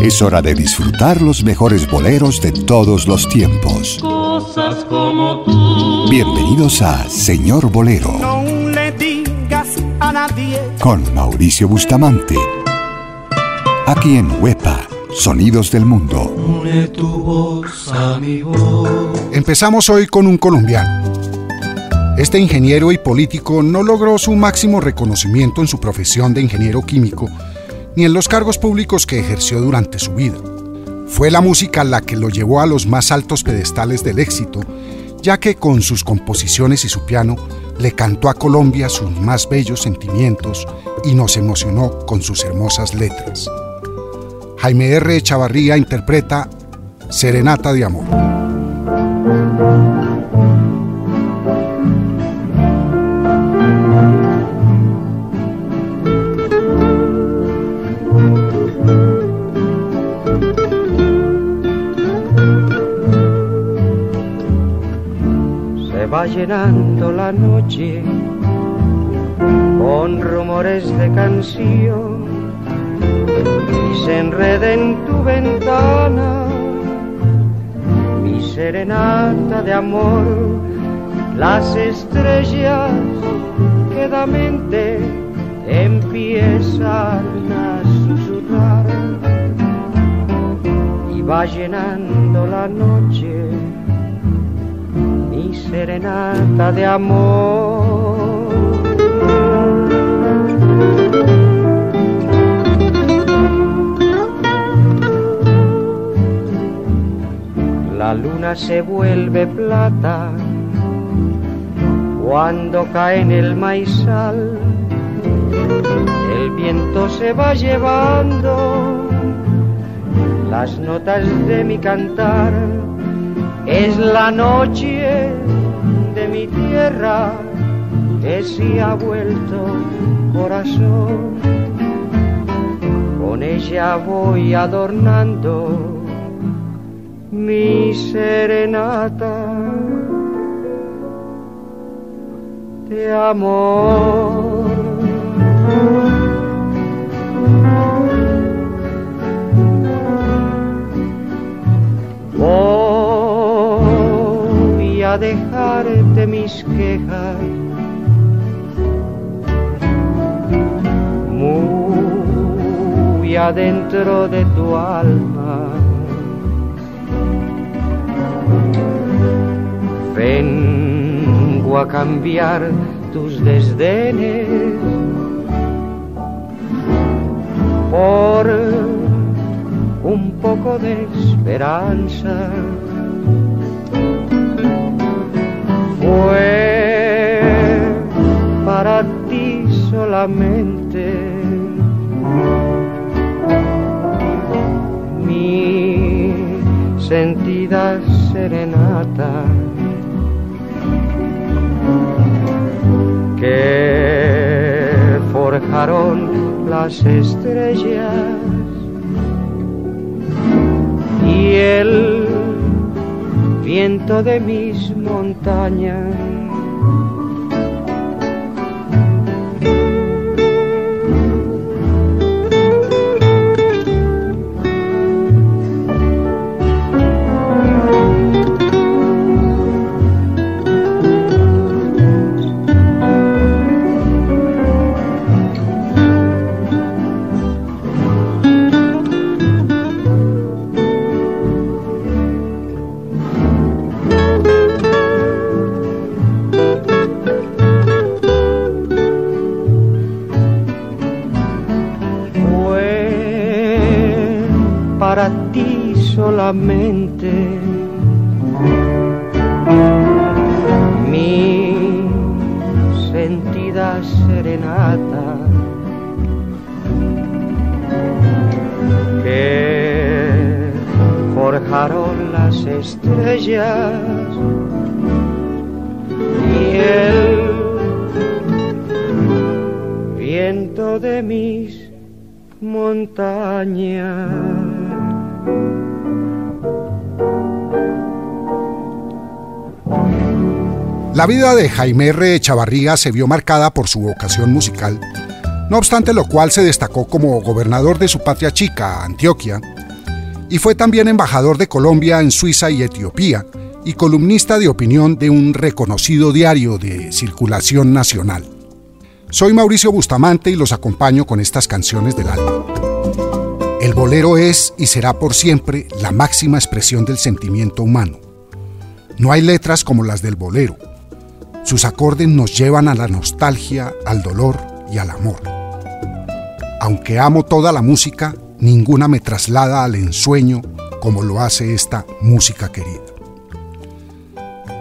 Es hora de disfrutar los mejores boleros de todos los tiempos. Cosas como tú. Bienvenidos a Señor Bolero. No le digas a nadie. Con Mauricio Bustamante. Aquí en Huepa, Sonidos del Mundo. Une tu voz a mi voz. Empezamos hoy con un colombiano. Este ingeniero y político no logró su máximo reconocimiento en su profesión de ingeniero químico ni en los cargos públicos que ejerció durante su vida. Fue la música la que lo llevó a los más altos pedestales del éxito, ya que con sus composiciones y su piano le cantó a Colombia sus más bellos sentimientos y nos emocionó con sus hermosas letras. Jaime R. Chavarría interpreta Serenata de Amor. Va llenando la noche con rumores de canción. Y se enreda en tu ventana mi serenata de amor, las estrellas quedamente empiezan a susurrar. Y va llenando la noche serenata de amor. La luna se vuelve plata cuando cae en el maizal. El viento se va llevando las notas de mi cantar es la noche mi tierra que se ha vuelto corazón. Con ella voy adornando mi serenata de amor. A dejarte mis quejas. Muy adentro de tu alma. Vengo a cambiar tus desdenes por un poco de esperanza fue para ti solamente. Mi sentida serenata que forjaron las estrellas y el viento de mis montañas. La vida de Jaime R. Chavarría se vio marcada por su vocación musical, no obstante lo cual se destacó como gobernador de su patria chica, Antioquia, y fue también embajador de Colombia en Suiza y Etiopía y columnista de opinión de un reconocido diario de circulación nacional. Soy Mauricio Bustamante y los acompaño con estas canciones del álbum. El bolero es y será por siempre la máxima expresión del sentimiento humano. No hay letras como las del bolero. Sus acordes nos llevan a la nostalgia, al dolor y al amor. Aunque amo toda la música, ninguna me traslada al ensueño como lo hace esta música querida.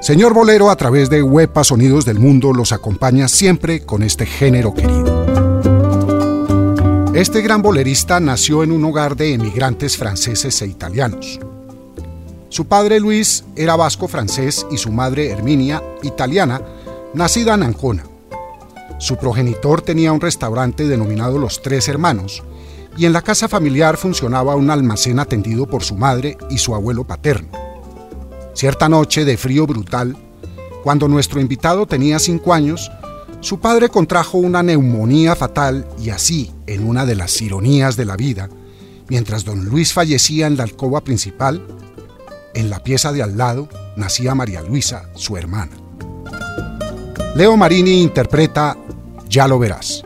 Señor Bolero, a través de Huepa Sonidos del Mundo, los acompaña siempre con este género querido. Este gran bolerista nació en un hogar de emigrantes franceses e italianos. Su padre Luis era vasco francés y su madre Herminia, italiana, nacida en Ancona. Su progenitor tenía un restaurante denominado Los Tres Hermanos, y en la casa familiar funcionaba un almacén atendido por su madre y su abuelo paterno. Cierta noche de frío brutal, cuando nuestro invitado tenía cinco años, su padre contrajo una neumonía fatal y así, en una de las ironías de la vida, mientras don Luis fallecía en la alcoba principal, en la pieza de al lado nacía María Luisa, su hermana. Leo Marini interpreta Ya lo verás.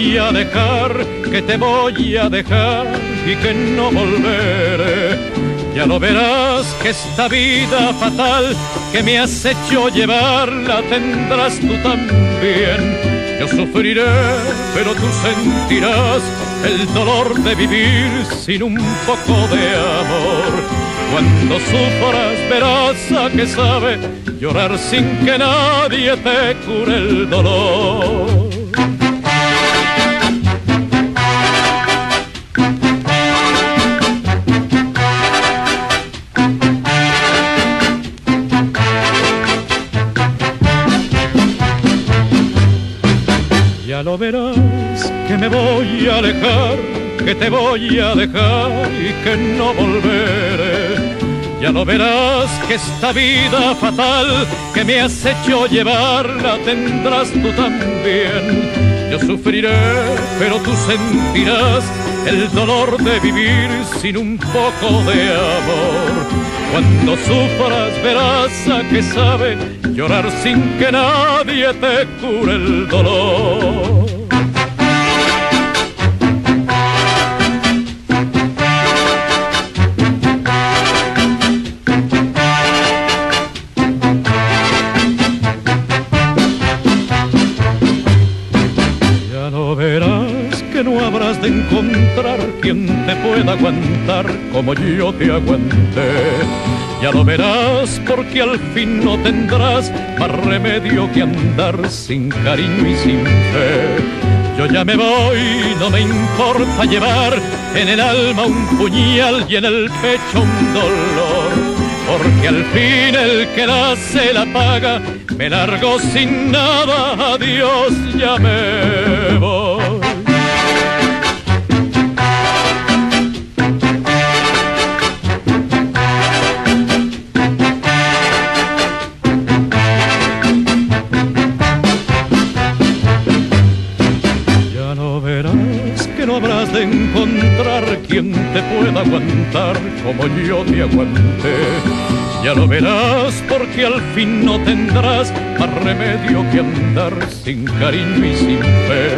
Voy a dejar, que te voy a dejar y que no volveré. Ya lo verás que esta vida fatal que me has hecho llevar la tendrás tú también. Yo sufriré, pero tú sentirás el dolor de vivir sin un poco de amor. Cuando sufras verás a que sabe llorar sin que nadie te cure el dolor. Ya lo verás que me voy a alejar, que te voy a dejar y que no volveré. Ya lo verás que esta vida fatal que me has hecho llevar la tendrás tú también. Yo sufriré, pero tú sentirás el dolor de vivir sin un poco de amor. Cuando sufras verás a que sabe llorar sin que nadie te cure el dolor. Quien te pueda aguantar como yo te aguanté. Ya lo verás porque al fin no tendrás más remedio que andar sin cariño y sin fe. Yo ya me voy, no me importa llevar en el alma un puñal y en el pecho un dolor. Porque al fin el que la se la paga, me largo sin nada, adiós, ya me voy. Aguantar como yo te aguanté. Ya lo verás porque al fin no tendrás más remedio que andar sin cariño y sin fe.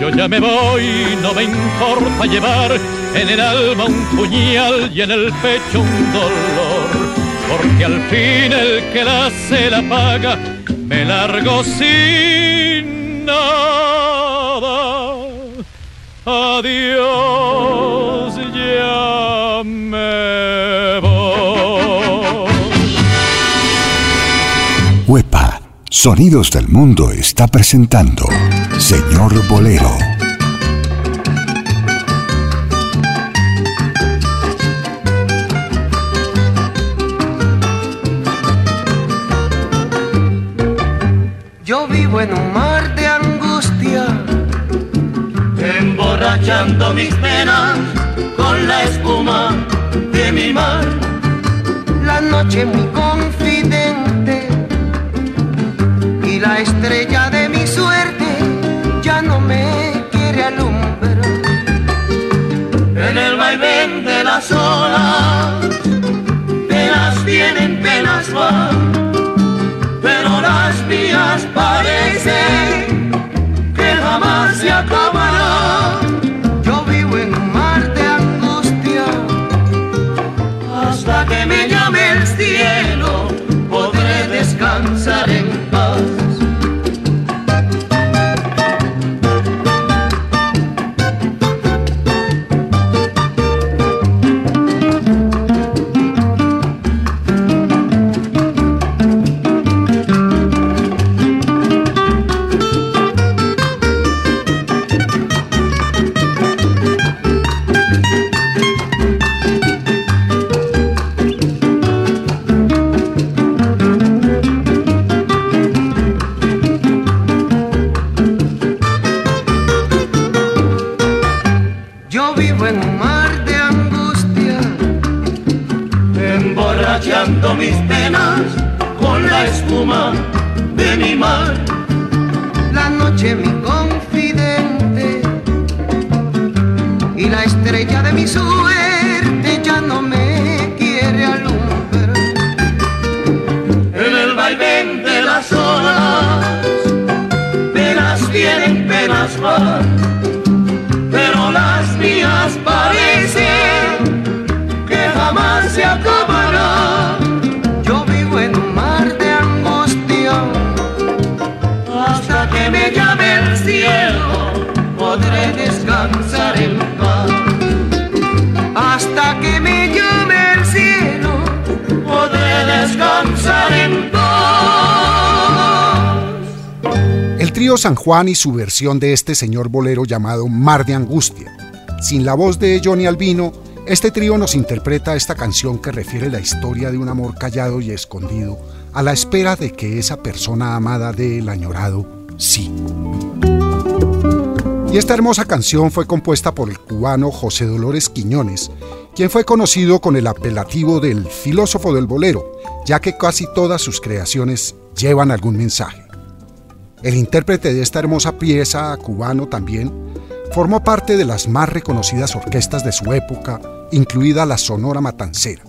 Yo ya me voy, no me importa llevar en el alma un puñal y en el pecho un dolor. Porque al fin el que la se la paga, me largo sin nada. Adiós, Sonidos del Mundo está presentando Señor Bolero. Yo vivo en un mar de angustia, emborrachando mis penas con la espuma de mi mar. La noche mi confidente la estrella de mi suerte ya no me quiere alumbrar. En el vaivén de las olas, penas vienen, penas van, pero las mías parecen que jamás se acabarán. Noche mi confidente y la estrella de mi suerte ya no me quiere alumbrar. En el vaivén de las olas, penas vienen, penas van, hasta que me llame el cielo. Podré descansar en paz. El trío San Juan y su versión de este señor bolero llamado Mar de Angustia. Sin la voz de Johnny Albino, este trío nos interpreta esta canción que refiere la historia de un amor callado y escondido, a la espera de que esa persona amada dé el añorado sí. Y esta hermosa canción fue compuesta por el cubano José Dolores Quiñones, quien fue conocido con el apelativo del filósofo del bolero, ya que casi todas sus creaciones llevan algún mensaje. El intérprete de esta hermosa pieza, cubano también, formó parte de las más reconocidas orquestas de su época, incluida la Sonora Matancera.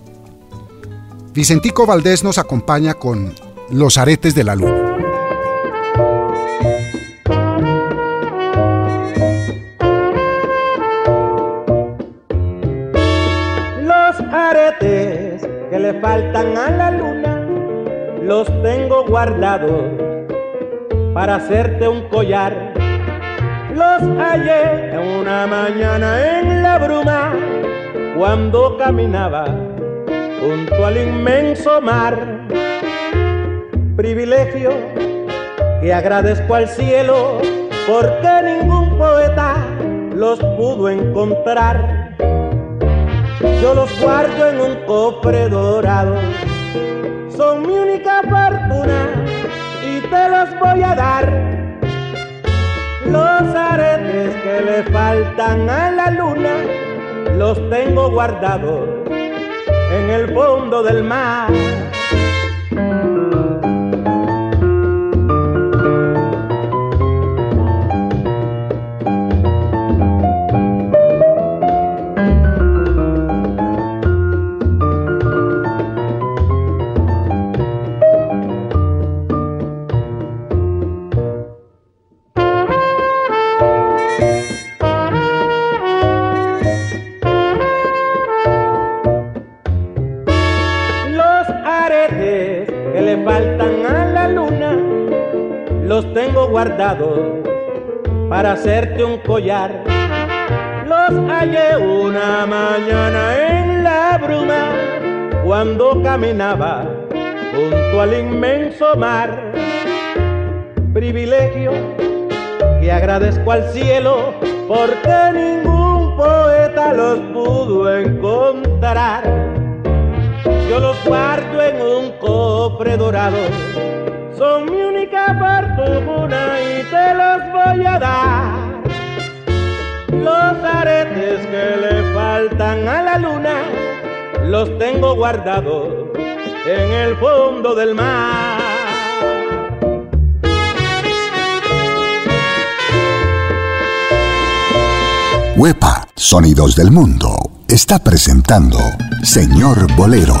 Vicentico Valdés nos acompaña con Los aretes de la luna. Faltan a la luna los tengo guardados para hacerte un collar. Los hallé una mañana en la bruma cuando caminaba junto al inmenso mar. Privilegio que agradezco al cielo porque ningún poeta los pudo encontrar. Yo los guardo en un cofre dorado, son mi única fortuna y te los voy a dar. Los aretes que le faltan a la luna, los tengo guardados en el fondo del mar. Hacerte un collar. Los hallé una mañana en la bruma cuando caminaba junto al inmenso mar. Privilegio que agradezco al cielo porque ningún poeta los pudo encontrar. Yo los guardo en un cofre dorado, son mi única fortuna y te los voy a dar. Los aretes que le faltan a la luna los tengo guardados en el fondo del mar. Huepa, Sonidos del Mundo, está presentando Señor Bolero.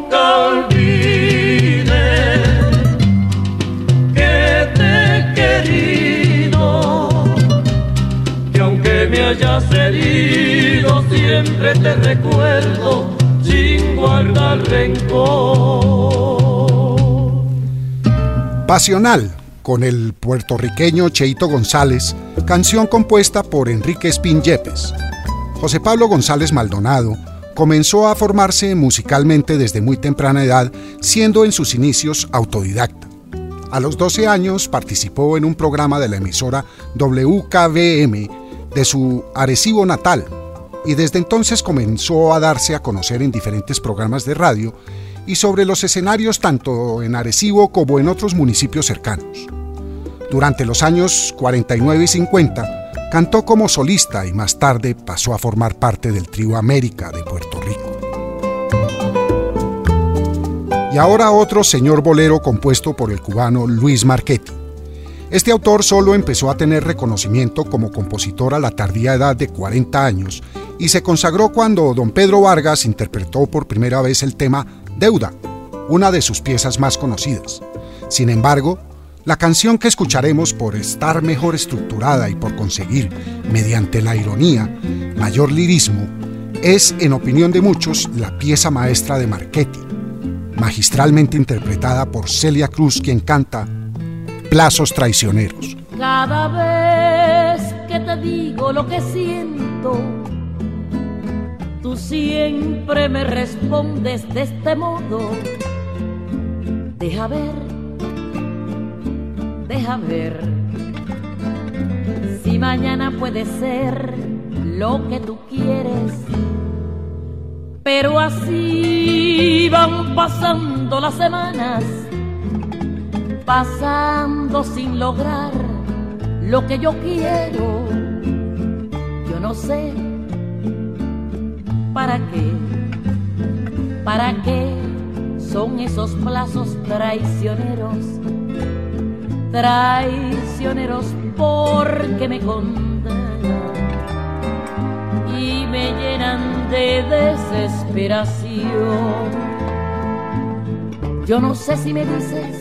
siempre te recuerdo sin guardar rencor. Pasional con el puertorriqueño Cheito González, canción compuesta por Enrique Espín Yepes. José Pablo González Maldonado comenzó a formarse musicalmente desde muy temprana edad, siendo en sus inicios autodidacta. A los 12 años participó en un programa de la emisora WKBM de su Arecibo natal y desde entonces comenzó a darse a conocer en diferentes programas de radio y sobre los escenarios tanto en Arecibo como en otros municipios cercanos. Durante los años 49 y 50, cantó como solista y más tarde pasó a formar parte del trío América de Puerto Rico. Y ahora otro señor bolero compuesto por el cubano Luis Marchetti. Este autor solo empezó a tener reconocimiento como compositor a la tardía edad de 40 años y se consagró cuando don Pedro Vargas interpretó por primera vez el tema Deuda, una de sus piezas más conocidas. Sin embargo, la canción que escucharemos por estar mejor estructurada y por conseguir, mediante la ironía, mayor lirismo, es, en opinión de muchos, la pieza maestra de Marchetti, magistralmente interpretada por Celia Cruz, quien canta Plazos Traicioneros. Cada vez que te digo lo que siento, Tú siempre me respondes de este modo. Deja ver, deja ver. Si mañana puede ser lo que tú quieres. Pero así van pasando las semanas, pasando sin lograr lo que yo quiero. Yo no sé ¿Para qué? ¿Para qué son esos plazos traicioneros? Traicioneros porque me condenan y me llenan de desesperación. Yo no sé si me dices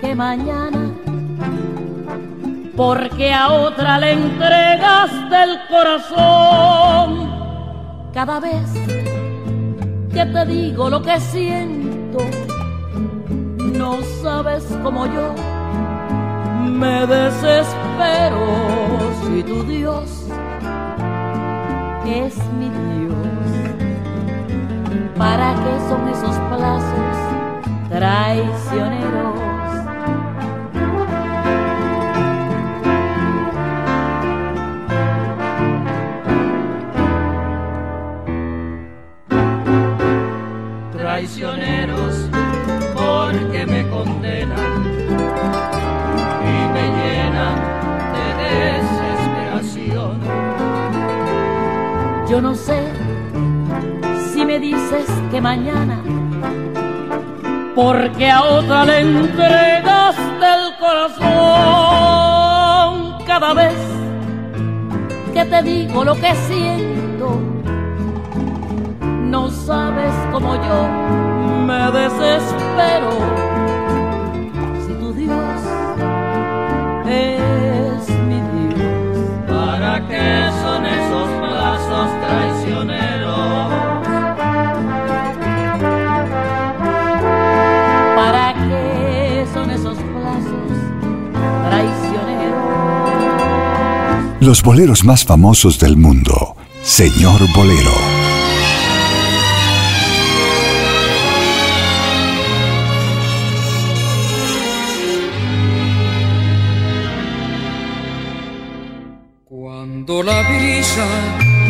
que mañana, porque a otra le entregaste el corazón. Cada vez que te digo lo que siento, no sabes como yo me desespero si tu Dios es mi Dios. ¿Para qué son esos plazos traicioneros? Yo no sé si me dices que mañana, porque a otra le entregaste el corazón cada vez que te digo lo que siento. No sabes como yo me desespero Los boleros más famosos del mundo. Señor Bolero. Cuando la brisa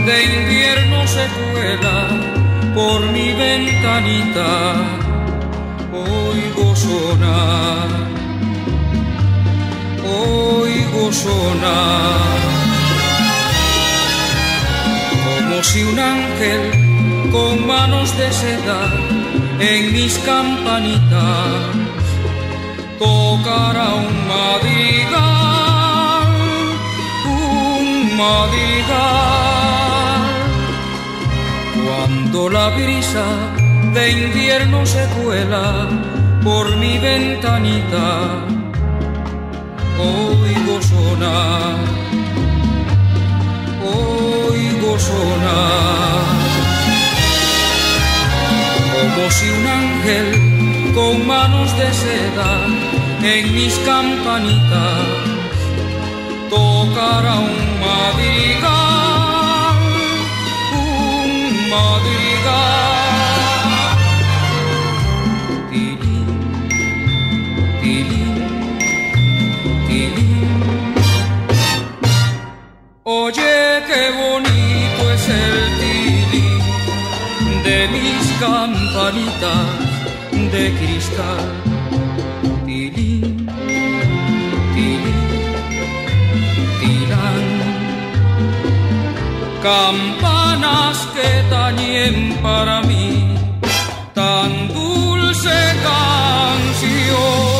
de invierno se cuela por mi ventanita, oigo sonar, oigo sonar, como si un ángel con manos de seda en mis campanitas tocara un madrigal, un madrigal. Cuando la brisa de invierno se cuela por mi ventanita, oigo sonar, como si un ángel con manos de seda en mis campanitas tocara un madrigal, de cristal. Tilín, tilín, tilán. Campanas que tañen para mí tan dulce canción.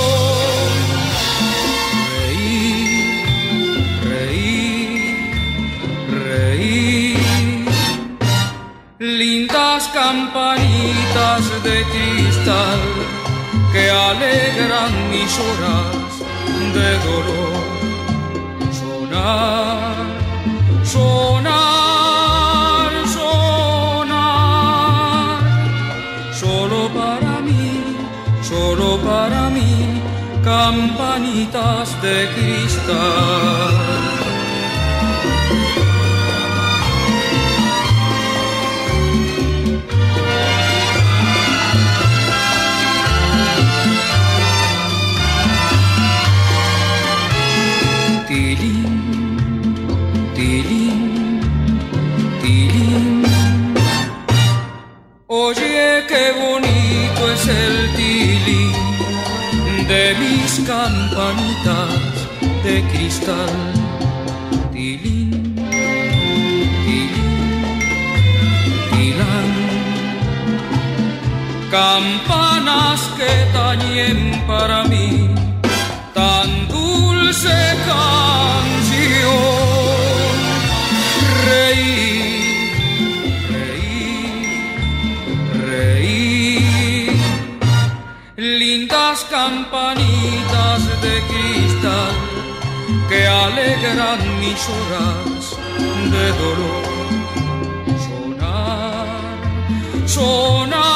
Que alegran mis horas de dolor. Sonar, sonar, sonar. Solo para mí, solo para mí, campanitas de cristal. Cristal. Tilín, tilín, tilán. Campanas que tañen para mí tan dulce canción. Alegran mis horas de dolor. Sonar, sonar,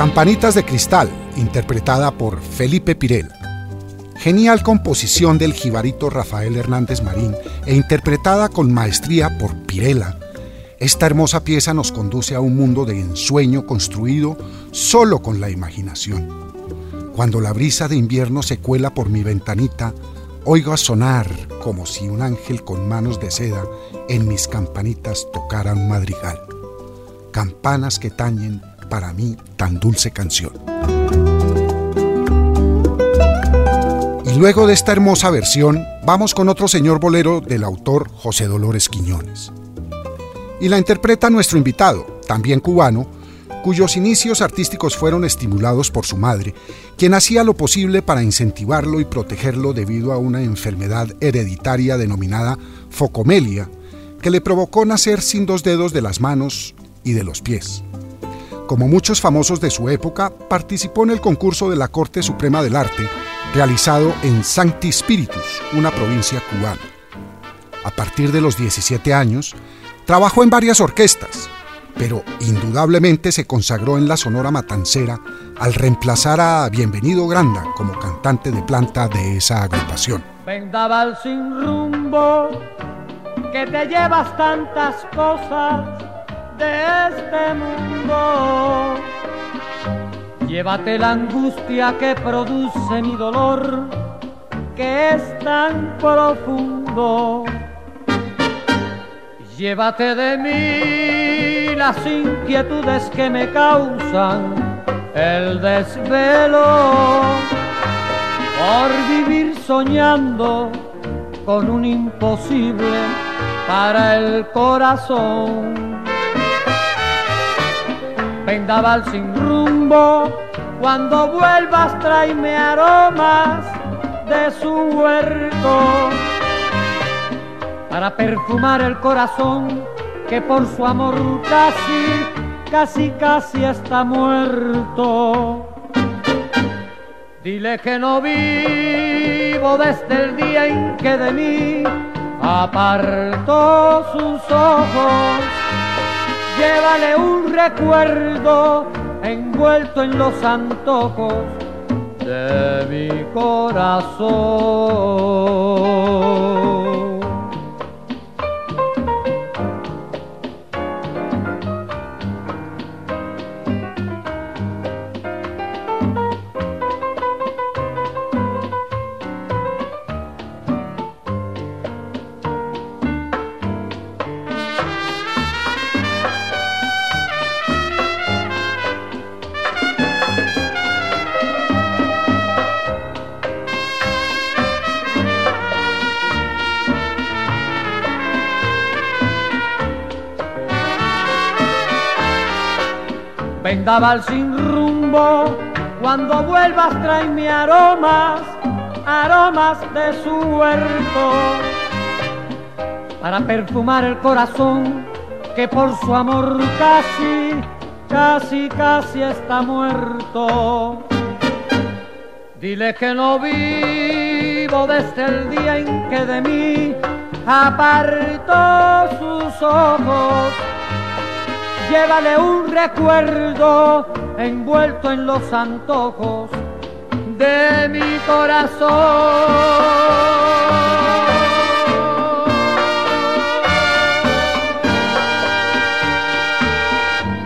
Campanitas de Cristal, interpretada por Felipe Pirel. Genial composición del jibarito Rafael Hernández Marín e interpretada con maestría por Pirela. Esta hermosa pieza nos conduce a un mundo de ensueño construido solo con la imaginación. Cuando la brisa de invierno se cuela por mi ventanita, oigo a sonar como si un ángel con manos de seda en mis campanitas tocara un madrigal. Campanas que tañen para mí tan dulce canción. Y luego de esta hermosa versión, vamos con otro señor bolero del autor José Dolores Quiñones. Y la interpreta nuestro invitado, también cubano, cuyos inicios artísticos fueron estimulados por su madre, quien hacía lo posible para incentivarlo y protegerlo debido a una enfermedad hereditaria denominada focomelia, que le provocó nacer sin dos dedos de las manos y de los pies. Como muchos famosos de su época, participó en el concurso de la Corte Suprema del Arte, realizado en Sancti Spiritus, una provincia cubana. A partir de los 17 años, trabajó en varias orquestas, pero indudablemente se consagró en la Sonora Matancera al reemplazar a Bienvenido Granda como cantante de planta de esa agrupación. Vendaval sin rumbo, que te llevas tantas cosas de este mundo. Llévate la angustia que produce mi dolor, que es tan profundo. Llévate de mí las inquietudes que me causan el desvelo por vivir soñando con un imposible para el corazón vendaval sin rumbo. Cuando vuelvas tráeme aromas de su huerto para perfumar el corazón que por su amor casi, casi, casi está muerto. Dile que no vivo desde el día en que de mí apartó sus ojos llévale un recuerdo envuelto en los antojos de mi corazón. Vendaval sin rumbo. Cuando vuelvas tráeme aromas, aromas de su huerto, para perfumar el corazón que por su amor casi, casi, casi está muerto. Dile que no vivo desde el día en que de mí apartó sus ojos llévale un recuerdo envuelto en los antojos de mi corazón.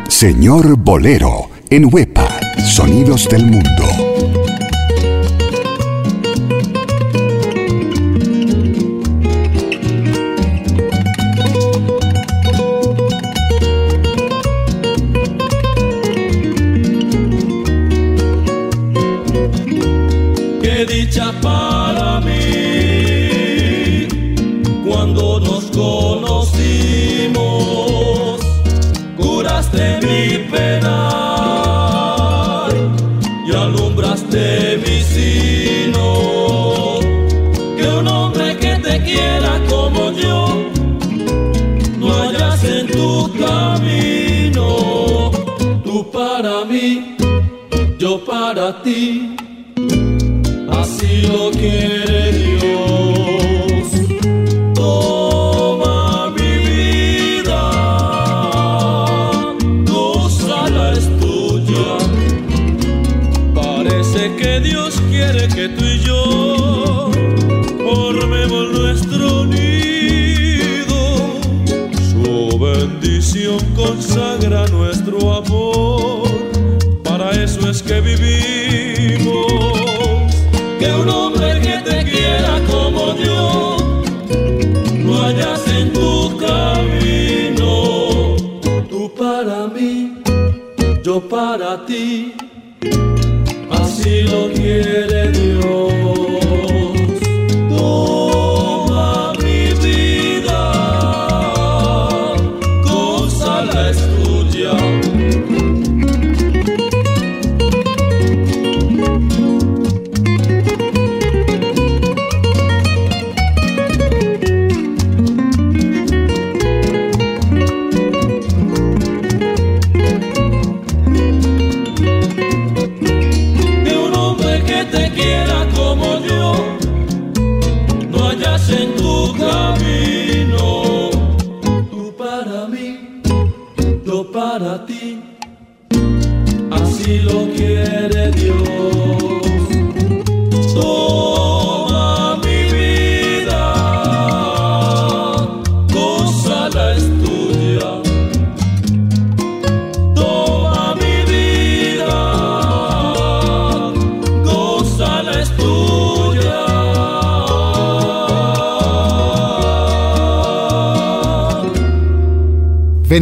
Señor Bolero, en Huepa, Sonidos del Mundo. Tú para mí, yo para ti, así lo quiere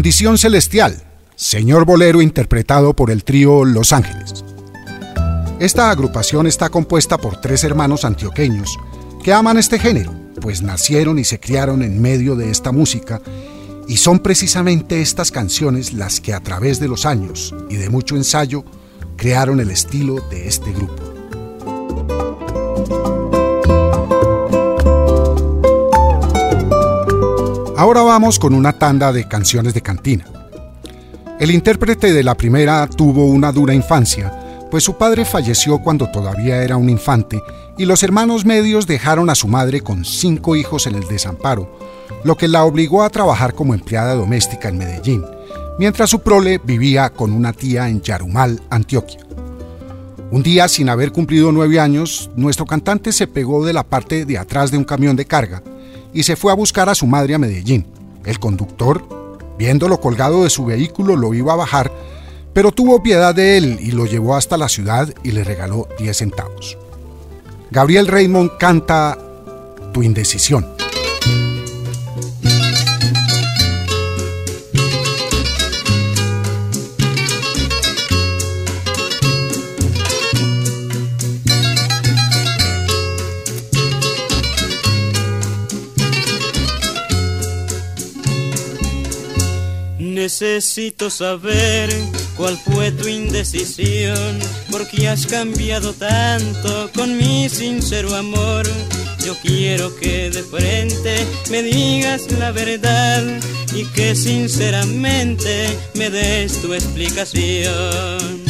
Bendición Celestial, Señor Bolero interpretado por el trío Los Ángeles. Esta agrupación está compuesta por tres hermanos antioqueños que aman este género, pues nacieron y se criaron en medio de esta música y son precisamente estas canciones las que a través de los años y de mucho ensayo crearon el estilo de este grupo. Ahora vamos con una tanda de canciones de cantina. El intérprete de la primera tuvo una dura infancia, pues su padre falleció cuando todavía era un infante y los hermanos medios dejaron a su madre con cinco hijos en el desamparo, lo que la obligó a trabajar como empleada doméstica en Medellín, mientras su prole vivía con una tía en Yarumal, Antioquia. Un día, sin haber cumplido nueve años, nuestro cantante se pegó de la parte de atrás de un camión de carga y se fue a buscar a su madre a Medellín. El conductor, viéndolo colgado de su vehículo, lo iba a bajar, pero tuvo piedad de él y lo llevó hasta la ciudad y le regaló 10 centavos. Gabriel Raymond canta Tu indecisión. Necesito saber cuál fue tu indecisión, porque has cambiado tanto con mi sincero amor. Yo quiero que de frente me digas la verdad y que sinceramente me des tu explicación.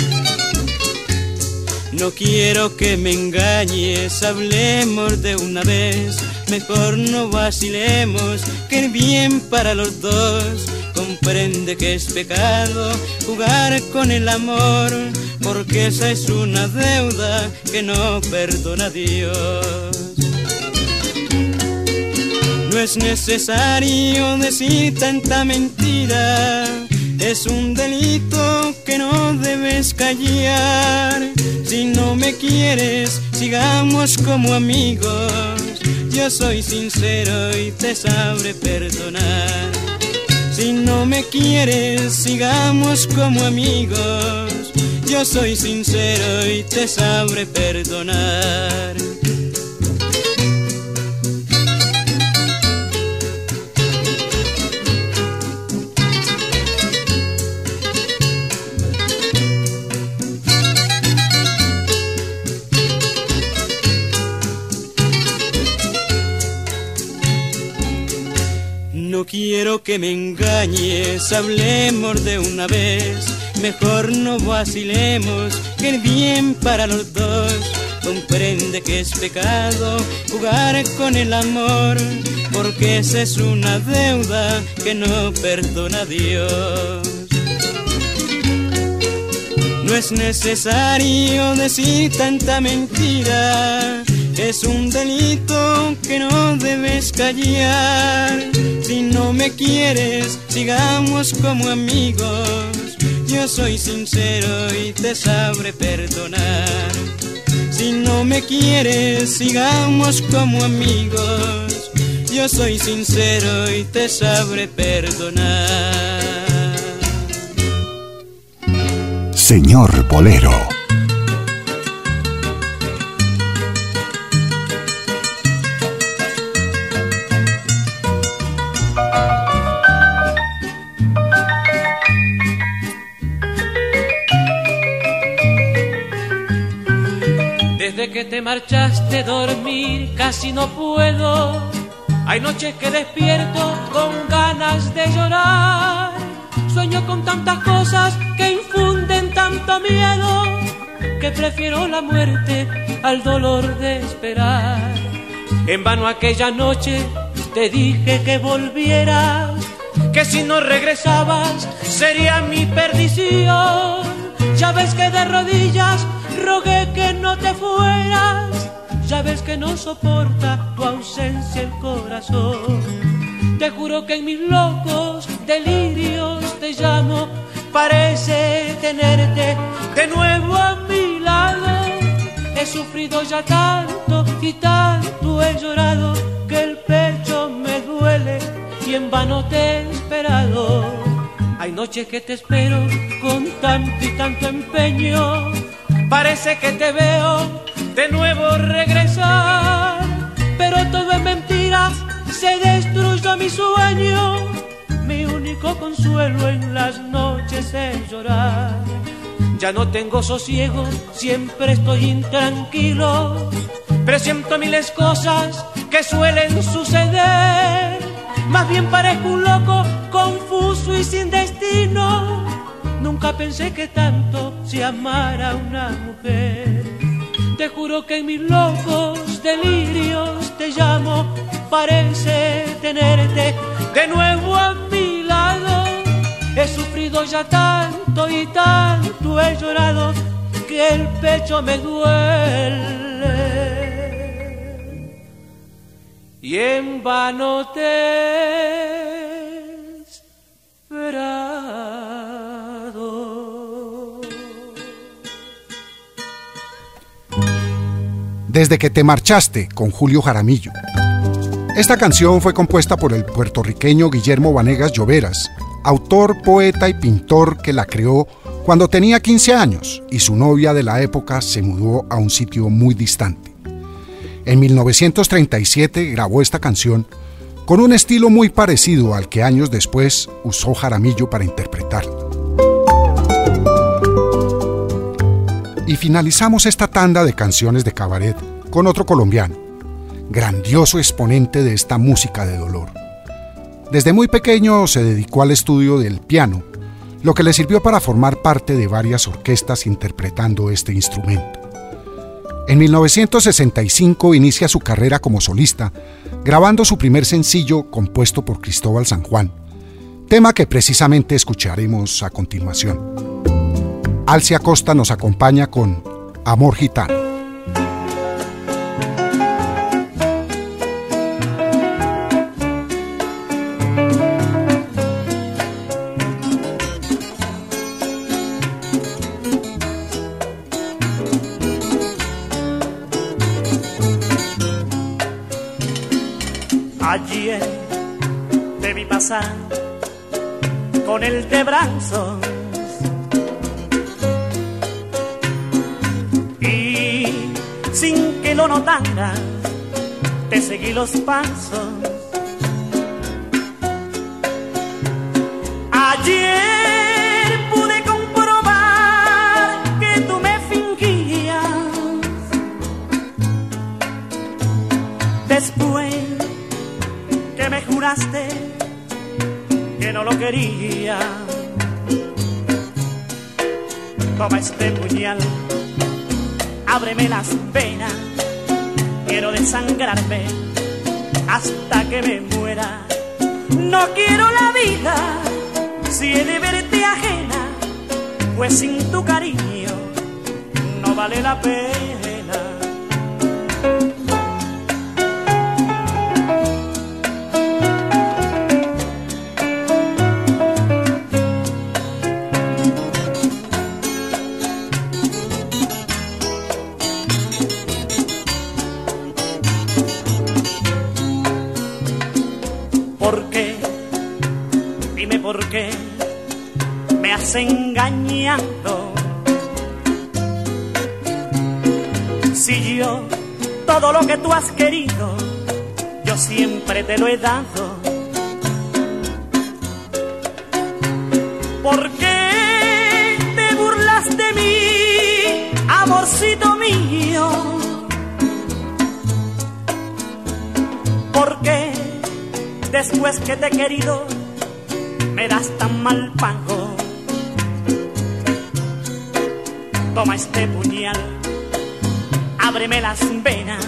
No quiero que me engañes, hablemos de una vez, mejor no vacilemos, que bien para los dos comprende que es pecado jugar con el amor, porque esa es una deuda que no perdona Dios. No es necesario decir tanta mentira, es un delito que no debes callar. Si no me quieres, sigamos como amigos. Yo soy sincero y te sabré perdonar. Si no me quieres, sigamos como amigos. Yo soy sincero y te sabré perdonar. No quiero que me engañes, hablemos de una vez. Mejor no vacilemos, que es bien para los dos. Comprende que es pecado jugar con el amor, porque esa es una deuda que no perdona Dios. No es necesario decir tanta mentira es un delito que no debes callar. Si no me quieres, sigamos como amigos. Yo soy sincero y te sabré perdonar. Si no me quieres, sigamos como amigos. Yo soy sincero y te sabré perdonar. Señor Bolero. Te marchaste dormir casi no puedo. Hay noches que despierto con ganas de llorar. Sueño con tantas cosas que infunden tanto miedo que prefiero la muerte al dolor de esperar. En vano aquella noche te dije que volvieras, que si no regresabas sería mi perdición. Ya ves que de rodillas rogué que no te fueras, ya ves que no soporta tu ausencia el corazón. Te juro que en mis locos delirios te llamo, parece tenerte de nuevo a mi lado. He sufrido ya tanto y tanto he llorado que el pecho me duele y en vano te he esperado. Hay noches que te espero con tanto y tanto empeño Parece que te veo de nuevo regresar, pero todo es mentira, se destruyó mi sueño. Mi único consuelo en las noches es llorar. Ya no tengo sosiego, siempre estoy intranquilo. Presiento miles cosas que suelen suceder. Más bien parezco un loco, confuso y sin destino Nunca pensé que tanto se amara una mujer. Te juro que en mis locos delirios te llamo, parece tenerte de nuevo a mi lado. He sufrido ya tanto y tanto he llorado que el pecho me duele. Y en vano te Desde que te marchaste con Julio Jaramillo. Esta canción fue compuesta por el puertorriqueño Guillermo Vanegas Lloveras, autor, poeta y pintor que la creó cuando tenía 15 años y su novia de la época se mudó a un sitio muy distante. En 1937 grabó esta canción con un estilo muy parecido al que años después usó Jaramillo para interpretarla. Y finalizamos esta tanda de canciones de cabaret con otro colombiano, grandioso exponente de esta música de dolor. Desde muy pequeño se dedicó al estudio del piano, lo que le sirvió para formar parte de varias orquestas interpretando este instrumento. En 1965 inicia su carrera como solista, grabando su primer sencillo compuesto por Cristóbal San Juan, tema que precisamente escucharemos a continuación. Alcia Costa nos acompaña con Amor Gitano. Ayer te vi pasar con el de lo notaras, te seguí los pasos. Ayer pude comprobar que tú me fingías. Después que me juraste quería. Toma este puñal, ábreme las venas, quiero desangrarme hasta que me muera. No quiero la vida si he de verte ajena, pues sin tu cariño no vale la pena. Lo que tú has querido, yo siempre te lo he dado. ¿Por qué te burlas de mí, amorcito mío? ¿Por qué después que te he querido me das tan mal pago? toma este puñal, ábreme las venas,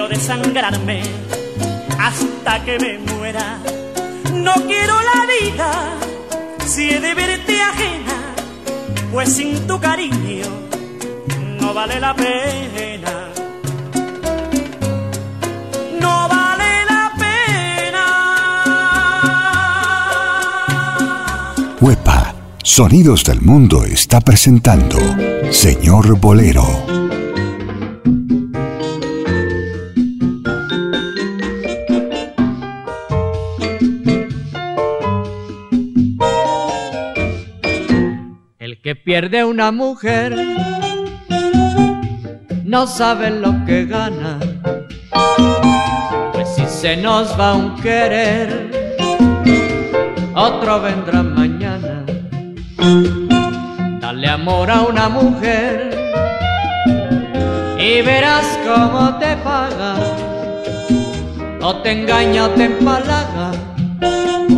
quiero desangrarme hasta que me muera. No quiero la vida si he de verte ajena, pues sin tu cariño no vale la pena. No vale la pena. Huepa Sonidos del Mundo está presentando Señor Bolero. Pierde una mujer. No sabe lo que gana, pues si se nos va un querer, otro vendrá mañana. Dale amor a una mujer y verás cómo te paga. O te engaña o te empalaga,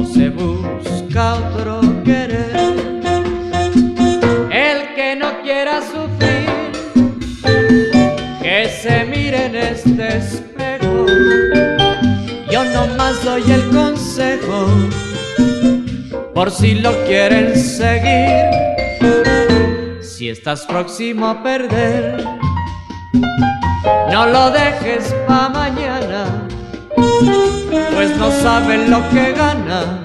o se busca otro mire en este espejo. Yo nomás doy el consejo por si lo quieren seguir. Si estás próximo a perder, no lo dejes pa' mañana, pues no saben lo que gana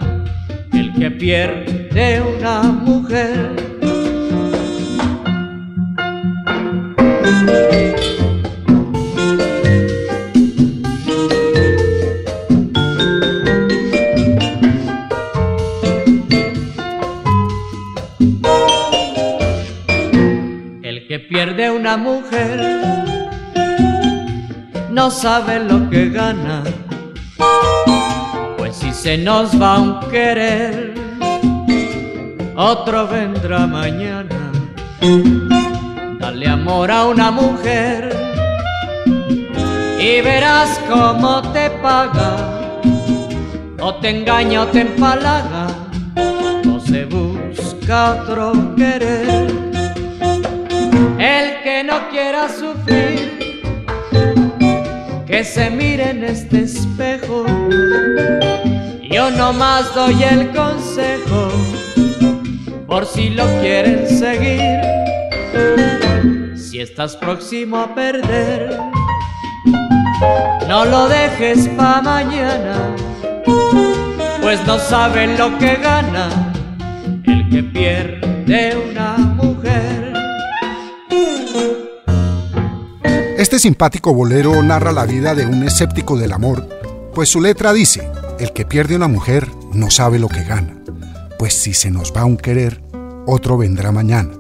el que pierde una mujer. No sabe lo que gana, pues si se nos va un querer, otro vendrá mañana. Dale amor a una mujer y verás cómo te paga, o te engaña o te empalaga, o se busca otro querer. El que no quiera sufrir, que se mire en este espejo. Yo nomás doy el consejo, por si lo quieren seguir. Si estás próximo a perder, no lo dejes pa' mañana, pues no saben lo que gana el que pierde una mujer. Este simpático bolero narra la vida de un escéptico del amor, pues su letra dice, el que pierde una mujer no sabe lo que gana, pues si se nos va un querer, otro vendrá mañana.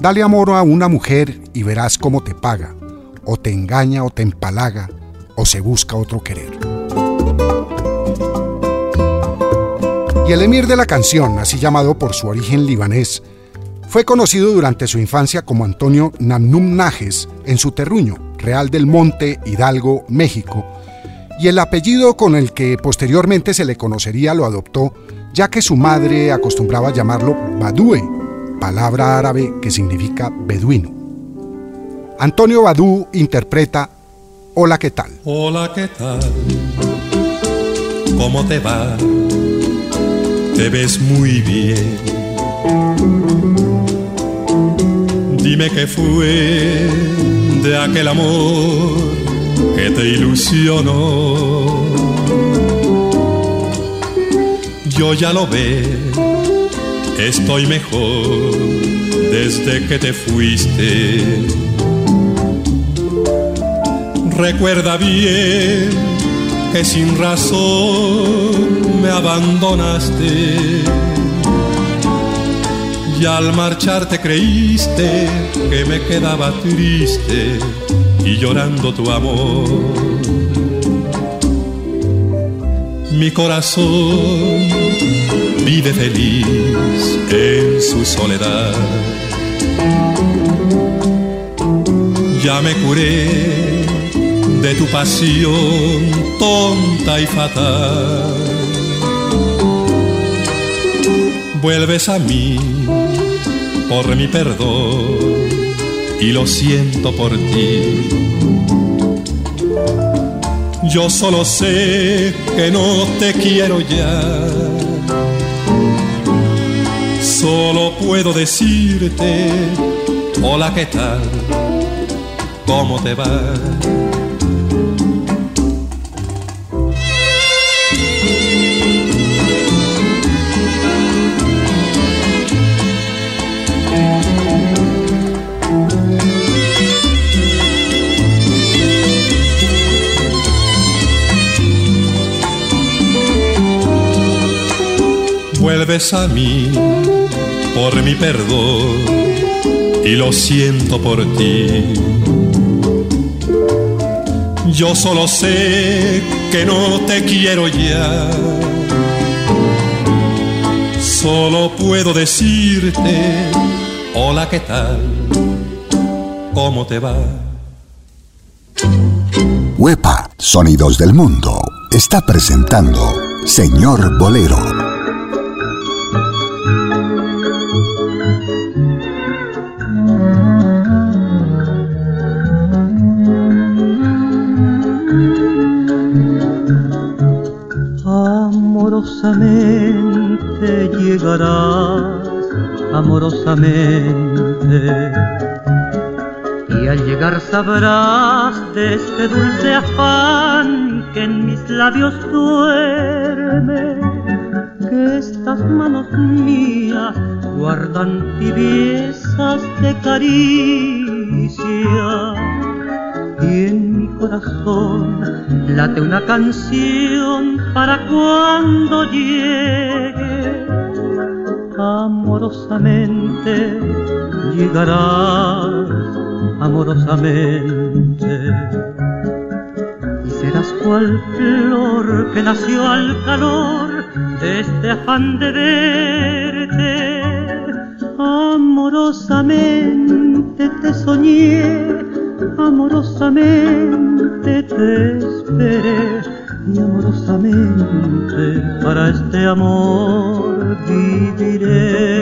Dale amor a una mujer y verás cómo te paga, o te engaña o te empalaga, o se busca otro querer. Y el emir de la canción, así llamado por su origen libanés, fue conocido durante su infancia como Antonio Namnum Najes en su terruño, Real del Monte, Hidalgo, México, y el apellido con el que posteriormente se le conocería lo adoptó ya que su madre acostumbraba llamarlo Badue, palabra árabe que significa beduino. Antonio Badú interpreta Hola, ¿qué tal? Hola, ¿qué tal? ¿Cómo te va? Te ves muy bien. Dime qué fue de aquel amor que te ilusionó. Yo ya lo veo estoy mejor desde que te fuiste. Recuerda bien que sin razón me abandonaste. Y al marcharte creíste que me quedaba triste y llorando tu amor. Mi corazón vive feliz en su soledad. Ya me curé de tu pasión tonta y fatal. Vuelves a mí por mi perdón y lo siento por ti. Yo solo sé que no te quiero ya Solo puedo decirte, hola, ¿qué tal? ¿Cómo te va? Vuelves a mí por mi perdón y lo siento por ti. Yo solo sé que no te quiero ya. Solo puedo decirte, hola, ¿qué tal? ¿Cómo te va? Huepa, Sonidos del Mundo, está presentando Señor Bolero amorosamente. Y al llegar sabrás de este dulce afán que en mis labios duerme, que estas manos mías guardan tibiezas de caricia. Y en mi corazón late una canción para cuando llegue amorosamente llegarás amorosamente. Y serás cual flor que nació al calor de este afán de verte amorosamente te soñé amorosamente te esperé y amorosamente para este amor viviré.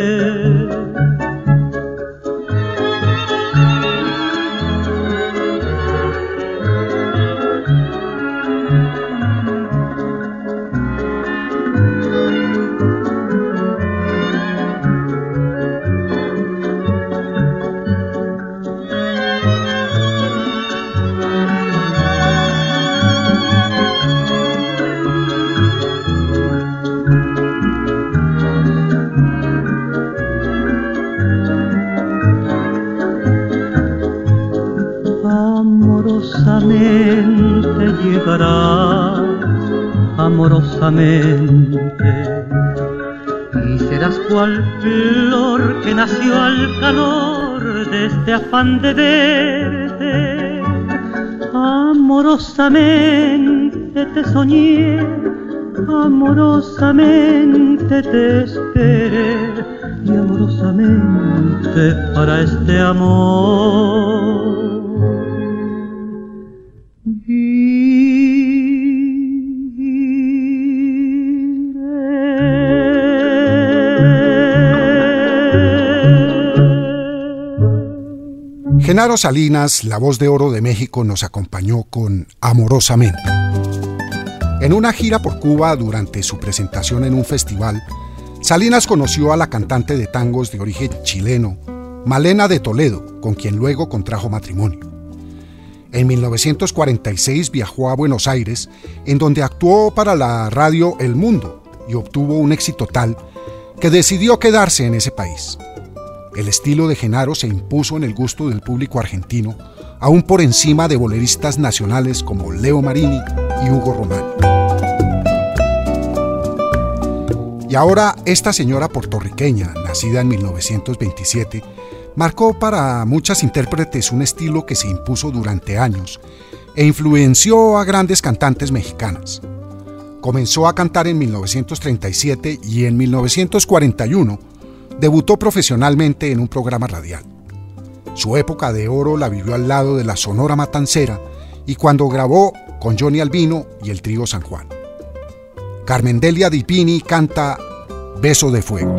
Y serás cual flor que nació al calor de este afán de verte. Amorosamente te soñé, amorosamente te esperé y amorosamente para este amor Genaro Salinas, la voz de oro de México, nos acompañó con Amorosamente. En una gira por Cuba durante su presentación en un festival, Salinas conoció a la cantante de tangos de origen chileno, Malena de Toledo, con quien luego contrajo matrimonio. En 1946 viajó a Buenos Aires, en donde actuó para la radio El Mundo y obtuvo un éxito tal que decidió quedarse en ese país. El estilo de Genaro se impuso en el gusto del público argentino, aún por encima de boleristas nacionales como Leo Marini y Hugo Román. Y ahora esta señora puertorriqueña, nacida en 1927, marcó para muchas intérpretes un estilo que se impuso durante años e influenció a grandes cantantes mexicanas. Comenzó a cantar en 1937 y en 1941 debutó profesionalmente en un programa radial. Su época de oro la vivió al lado de la Sonora Matancera y cuando grabó con Johnny Albino y el trío San Juan. Carmen Delia Dipini canta Beso de Fuego.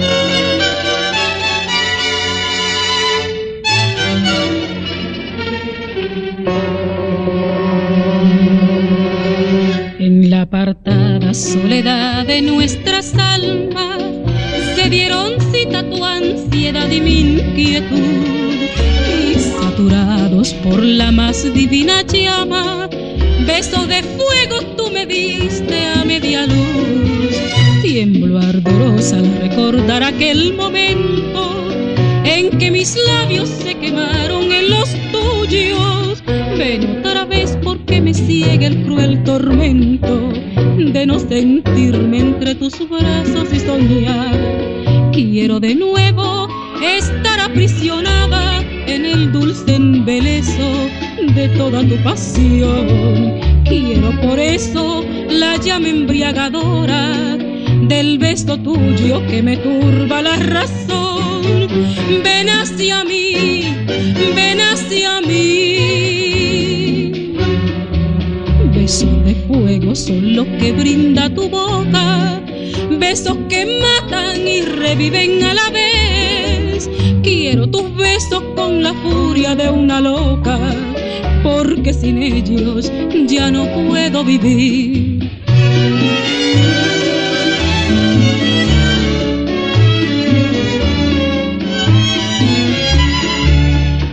En la apartada soledad de nuestras almas se dieron cita tu ansiedad y mi inquietud y saturados por la más divina llama beso de fuego tú me diste a media luz. Tiemblo ardorosa al recordar aquel momento en que mis labios se quemaron en los tuyos. Ven otra vez porque me sigue el cruel tormento de no sentirme entre tus brazos y soñar. Quiero de nuevo estar aprisionada en el dulce embeleso de toda tu pasión. Quiero por eso la llama embriagadora del beso tuyo que me turba la razón. Ven hacia mí, ven hacia mí. Besos de fuego son los que brinda tu boca, besos que matan y reviven a la vez. Quiero tus besos con la furia de una loca porque sin ellos ya no puedo vivir.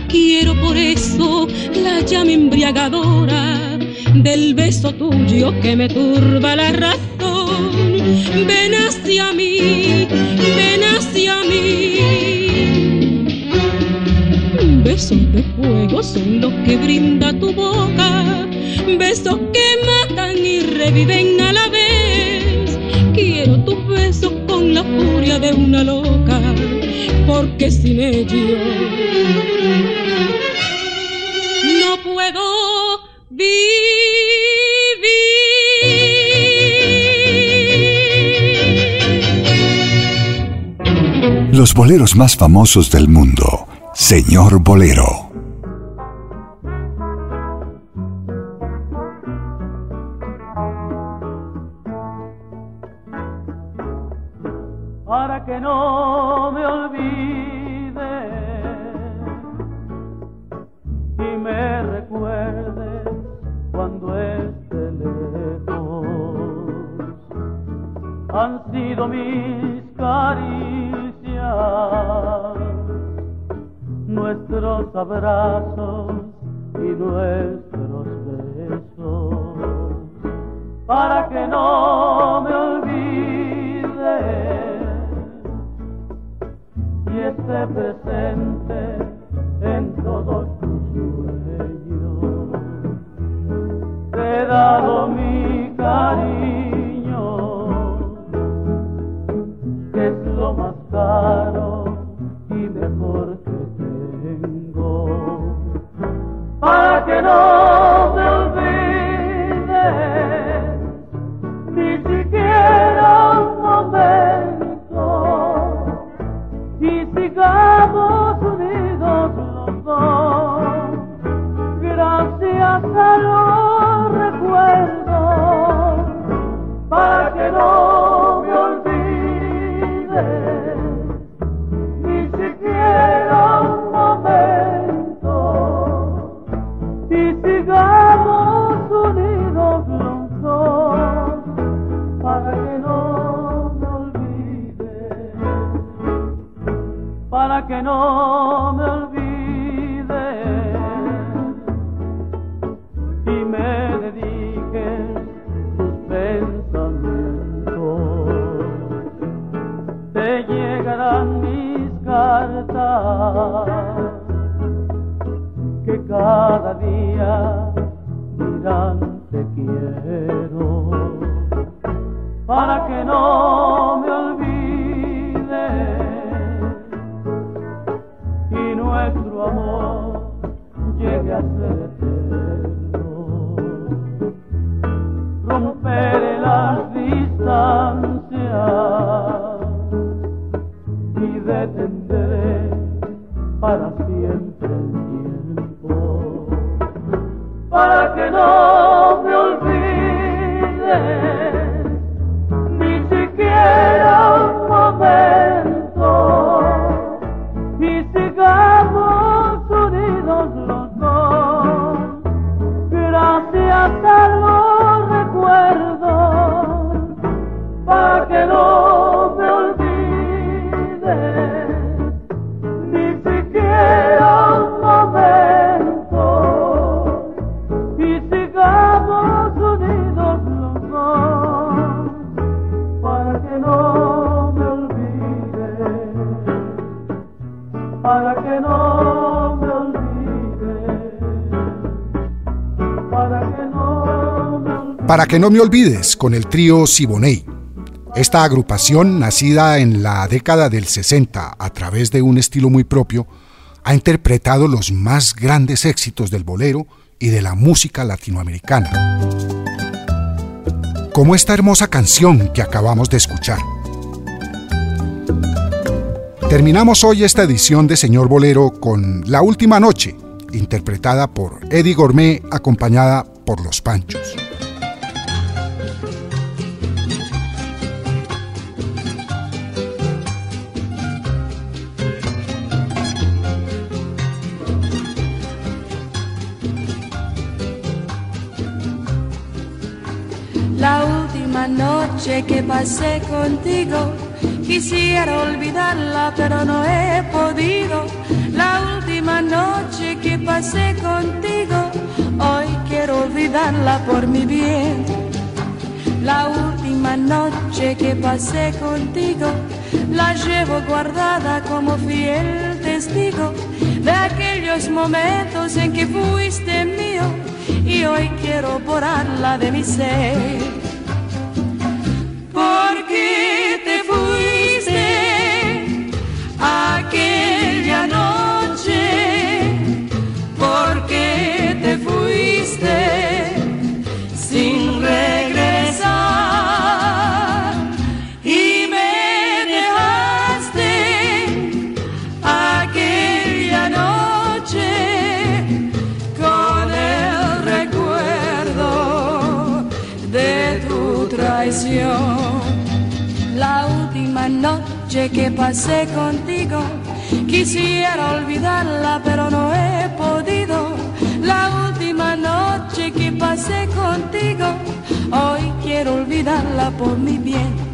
Quiero por eso la llama embriagadora del beso tuyo que me turba la razón. Ven hacia mí, ven hacia mí besos de fuego son los que brinda tu boca, besos que matan y reviven a la vez. Quiero tus besos con la furia de una loca, porque sin ellos no puedo vivir. Los boleros más famosos del mundo Señor Bolero. Para que no me olvides, con el trío Siboney. Esta agrupación, nacida en la década del 60 a través de un estilo muy propio, ha interpretado los más grandes éxitos del bolero y de la música latinoamericana como esta hermosa canción que acabamos de escuchar. Terminamos hoy esta edición de Señor Bolero con La Última Noche, interpretada por Eddie Gourmet acompañada por Los Panchos. Última noche que pasé contigo, quisiera olvidarla, pero no he podido. La última noche que pasé contigo, hoy quiero olvidarla por mi bien. La última noche que pasé contigo, la llevo guardada como fiel testigo de aquellos momentos en que fuiste mío y hoy quiero borrarla de mi ser. Porque te fuiste noche que pasé contigo, quisiera olvidarla, pero no he podido. La última noche que pasé contigo, hoy quiero olvidarla por mi bien.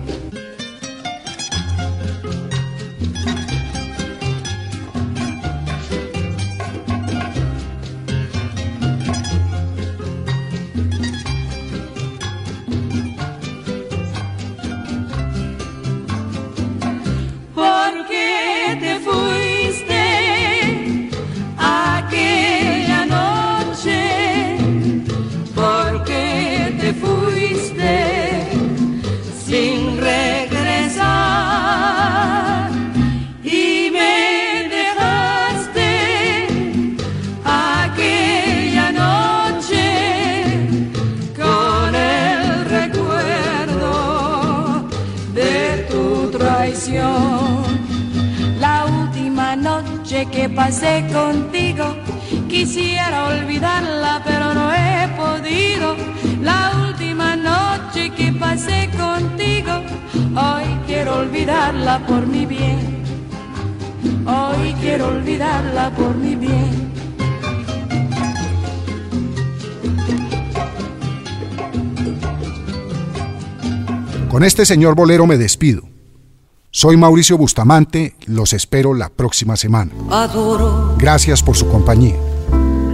Pasé contigo, quisiera olvidarla, pero no he podido. La última noche que pasé contigo, hoy quiero olvidarla por mi bien. Hoy quiero olvidarla por mi bien. Con este señor bolero me despido. Soy Mauricio Bustamante, los espero la próxima semana. Adoro Gracias por su compañía.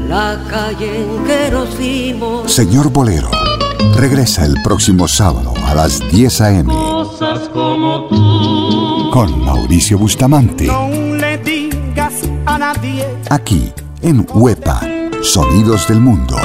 la calle en que nos vimos. Señor Bolero, regresa el próximo sábado a las 10 a.m. Cosas como tú. con Mauricio Bustamante, No le digas a nadie aquí en Huepa, Sonidos del Mundo.